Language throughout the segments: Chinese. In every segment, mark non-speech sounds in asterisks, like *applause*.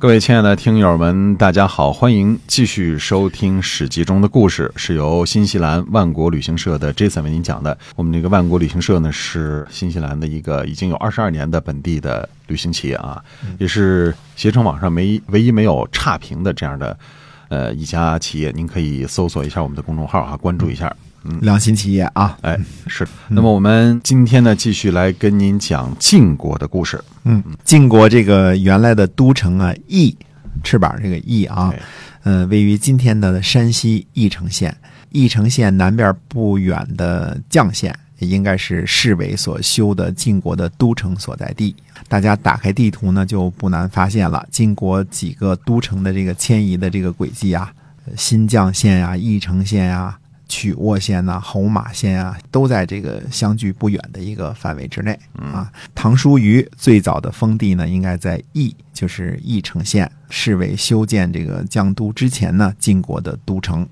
各位亲爱的听友们，大家好，欢迎继续收听《史记》中的故事，是由新西兰万国旅行社的 Jason 为您讲的。我们这个万国旅行社呢，是新西兰的一个已经有二十二年的本地的旅行企业啊，也是携程网上唯唯一没有差评的这样的呃一家企业。您可以搜索一下我们的公众号啊，关注一下。嗯，良心企业啊，哎，是。那么我们今天呢，继续来跟您讲晋国的故事。嗯，晋国这个原来的都城啊，翼，翅膀这个翼啊，嗯，位于今天的山西翼城县。翼城县南边不远的绛县，应该是市委所修的晋国的都城所在地。大家打开地图呢，就不难发现了晋国几个都城的这个迁移的这个轨迹啊，新绛县啊，翼城县呀。曲沃县呐，侯马县啊，都在这个相距不远的一个范围之内啊。唐叔虞最早的封地呢，应该在翼，就是翼城县。是为修建这个江都之前呢，晋国的都城。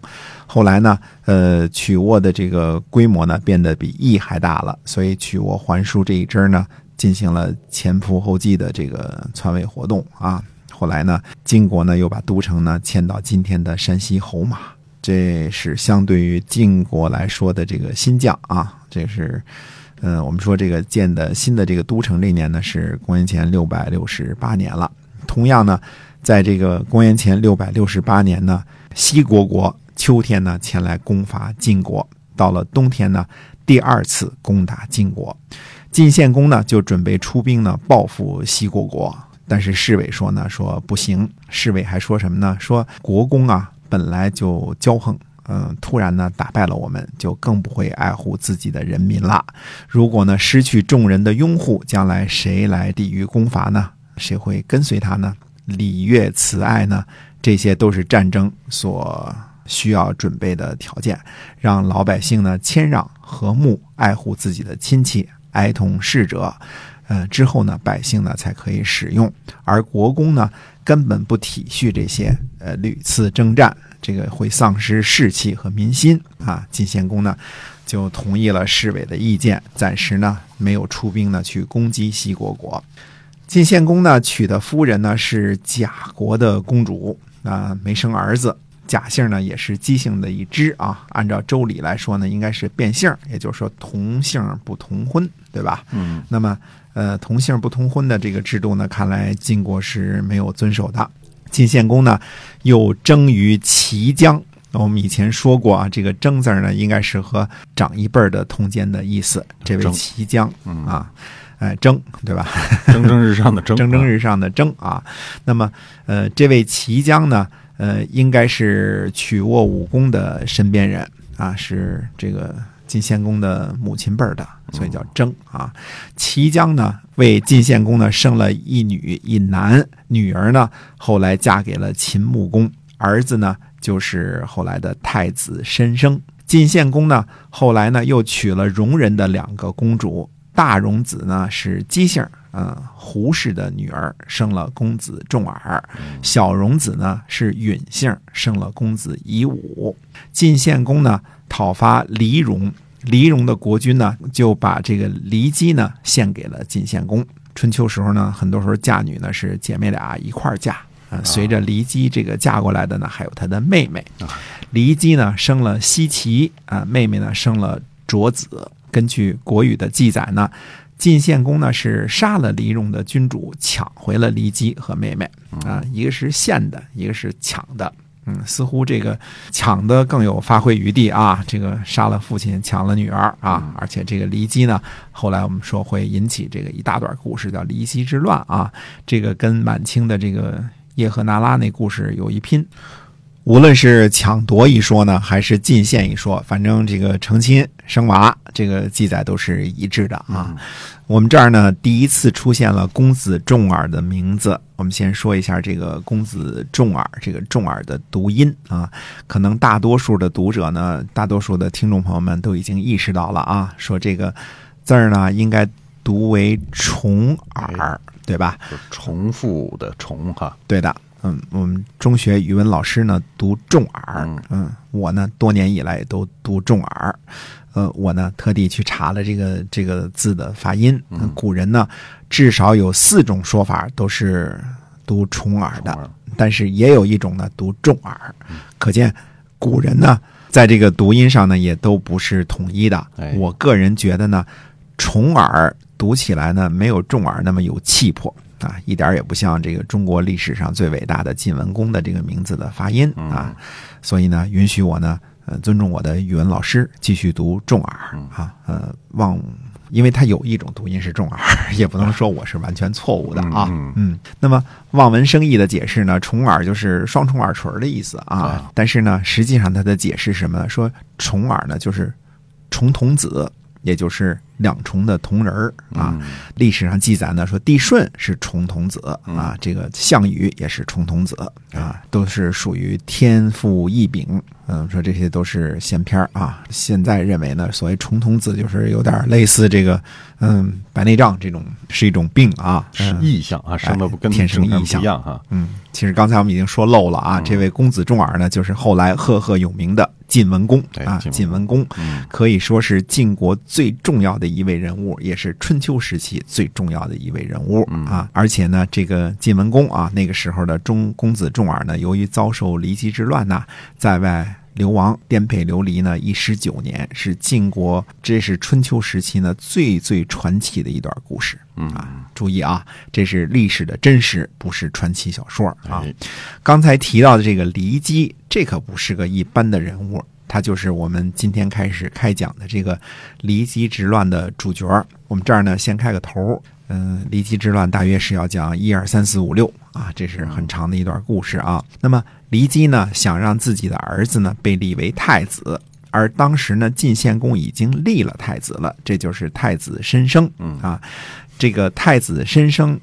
后来呢，呃，曲沃的这个规模呢，变得比翼还大了，所以曲沃还书这一支呢，进行了前仆后继的这个篡位活动啊。后来呢，晋国呢，又把都城呢迁到今天的山西侯马。这是相对于晋国来说的这个新将啊，这是，嗯，我们说这个建的新的这个都城这年呢是公元前六百六十八年了。同样呢，在这个公元前六百六十八年呢，西国国秋天呢前来攻伐晋国，到了冬天呢第二次攻打晋国，晋献公呢就准备出兵呢报复西国国，但是侍卫说呢说不行，侍卫还说什么呢？说国公啊。本来就骄横，嗯，突然呢打败了我们，就更不会爱护自己的人民了。如果呢失去众人的拥护，将来谁来抵御攻伐呢？谁会跟随他呢？礼乐慈爱呢？这些都是战争所需要准备的条件，让老百姓呢谦让、和睦、爱护自己的亲戚、哀痛逝者。呃，之后呢，百姓呢才可以使用，而国公呢根本不体恤这些，呃，屡次征战，这个会丧失士气和民心啊。晋献公呢就同意了侍卫的意见，暂时呢没有出兵呢去攻击西国国。晋献公呢娶的夫人呢是贾国的公主啊，没生儿子。贾姓呢也是姬姓的一支啊，按照周礼来说呢，应该是变姓，也就是说同姓不同婚，对吧？嗯，那么呃同姓不同婚的这个制度呢，看来晋国是没有遵守的。晋献公呢又征于齐姜，我们以前说过啊，这个征字呢应该是和长一辈的通奸的意思。这位齐姜啊，哎征对吧？*laughs* 蒸蒸日上的 *laughs* 蒸，蒸蒸日上的蒸啊。那么呃这位齐姜呢？呃，应该是曲沃武功的身边人啊，是这个晋献公的母亲辈儿的，所以叫征啊。齐姜呢，为晋献公呢生了一女一男，女儿呢后来嫁给了秦穆公，儿子呢就是后来的太子申生。晋献公呢后来呢又娶了戎人的两个公主，大荣子呢是姬姓。嗯，胡氏的女儿生了公子重耳，小荣子呢是允姓，生了公子夷吾。晋献公呢讨伐黎戎，黎戎的国君呢就把这个骊姬呢献给了晋献公。春秋时候呢，很多时候嫁女呢是姐妹俩一块儿嫁啊。随着骊姬这个嫁过来的呢，还有她的妹妹。骊姬呢生了奚齐啊，妹妹呢生了卓子。根据国语的记载呢。晋献公呢是杀了黎戎的君主，抢回了骊姬和妹妹啊，一个是献的，一个是抢的。嗯，似乎这个抢的更有发挥余地啊。这个杀了父亲，抢了女儿啊，而且这个骊姬呢，后来我们说会引起这个一大段故事，叫骊姬之乱啊。这个跟满清的这个叶赫那拉那故事有一拼。无论是抢夺一说呢，还是进献一说，反正这个成亲生娃，这个记载都是一致的啊。我们这儿呢，第一次出现了公子重耳的名字。我们先说一下这个公子重耳，这个重耳的读音啊，可能大多数的读者呢，大多数的听众朋友们都已经意识到了啊，说这个字儿呢，应该读为重耳，对吧？重复的重哈，对的。嗯，我们中学语文老师呢读重耳，嗯。嗯，我呢多年以来都读重耳，呃，我呢特地去查了这个这个字的发音，嗯。古人呢至少有四种说法都是读重耳的，耳。但是也有一种呢读重耳，可见古人呢在这个读音上呢也都不是统一的。哎。我个人觉得呢，重耳读起来呢没有重耳那么有气魄。啊，一点也不像这个中国历史上最伟大的晋文公的这个名字的发音啊，所以呢，允许我呢，呃，尊重我的语文老师，继续读重耳啊，呃，望，因为他有一种读音是重耳，*laughs* 也不能说我是完全错误的啊，嗯嗯，那么望文生义的解释呢，重耳就是双重耳垂的意思啊啊，但是呢，实际上它的解释是什么呢？说重耳呢就是重瞳子，也就是两重的铜人儿啊。历史上记载呢，说帝舜是重瞳子啊，这个项羽也是重瞳子啊，都是属于天赋异禀。嗯，说这些都是闲篇儿啊。现在认为呢，所谓重瞳子就是有点类似这个嗯白内障这种是一种病啊，是嗯异象啊，生的不跟天生异象不一样哈。嗯，其实刚才我们已经说漏了啊，这位公子重耳呢，就是后来赫赫有名的晋文公啊，晋晋文公嗯可以说是晋国最重要的一位人物，也是春秋时期最重要的一位人物啊。而且呢，这个晋文公啊，那个时候的中公子重耳呢，由于遭受骊姬之乱呐，在外。流亡颠沛流离呢，一十九年是晋国，这是春秋时期呢最最传奇的一段故事。嗯啊，注意啊，这是历史的真实，不是传奇小说啊。哎刚才提到的这个骊姬，这可不是个一般的人物，他就是我们今天开始开讲的这个骊姬之乱的主角。我们这儿呢，先开个头儿。嗯，骊姬之乱大约是要讲一二三四五六啊，这是很长的一段故事啊。那么骊姬呢，想让自己的儿子呢被立为太子，而当时呢，晋献公已经立了太子了，这就是太子申生啊。这个太子申生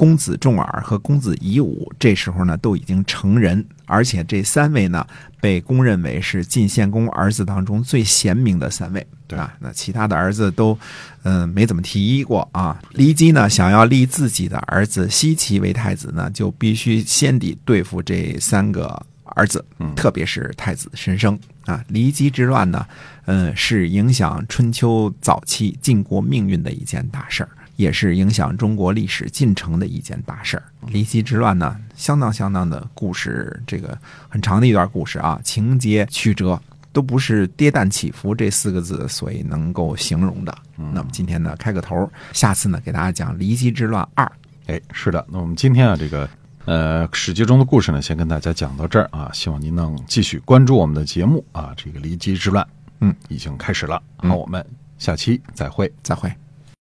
公子重耳和公子夷吾这时候呢都已经成人，而且这三位呢被公认为是晋献公儿子当中最贤明的三位，对吧？那其他的儿子都，嗯、没怎么提过啊。骊姬呢想要立自己的儿子奚齐为太子呢，就必须先得对付这三个儿子，特别是太子申生啊。骊姬之乱呢，嗯，是影响春秋早期晋国命运的一件大事儿。也是影响中国历史进程的一件大事儿。离奇之乱呢，相当相当的故事，这个很长的一段故事啊，情节曲折都不是跌宕起伏这四个字所以能够形容的。那么今天呢，开个头，下次呢给大家讲离奇之乱二。哎，是的，那我们今天啊，这个呃《史记》中的故事呢，先跟大家讲到这儿啊，希望您能继续关注我们的节目啊。这个离奇之乱，嗯，已经开始了。好，我们下期再会。再会。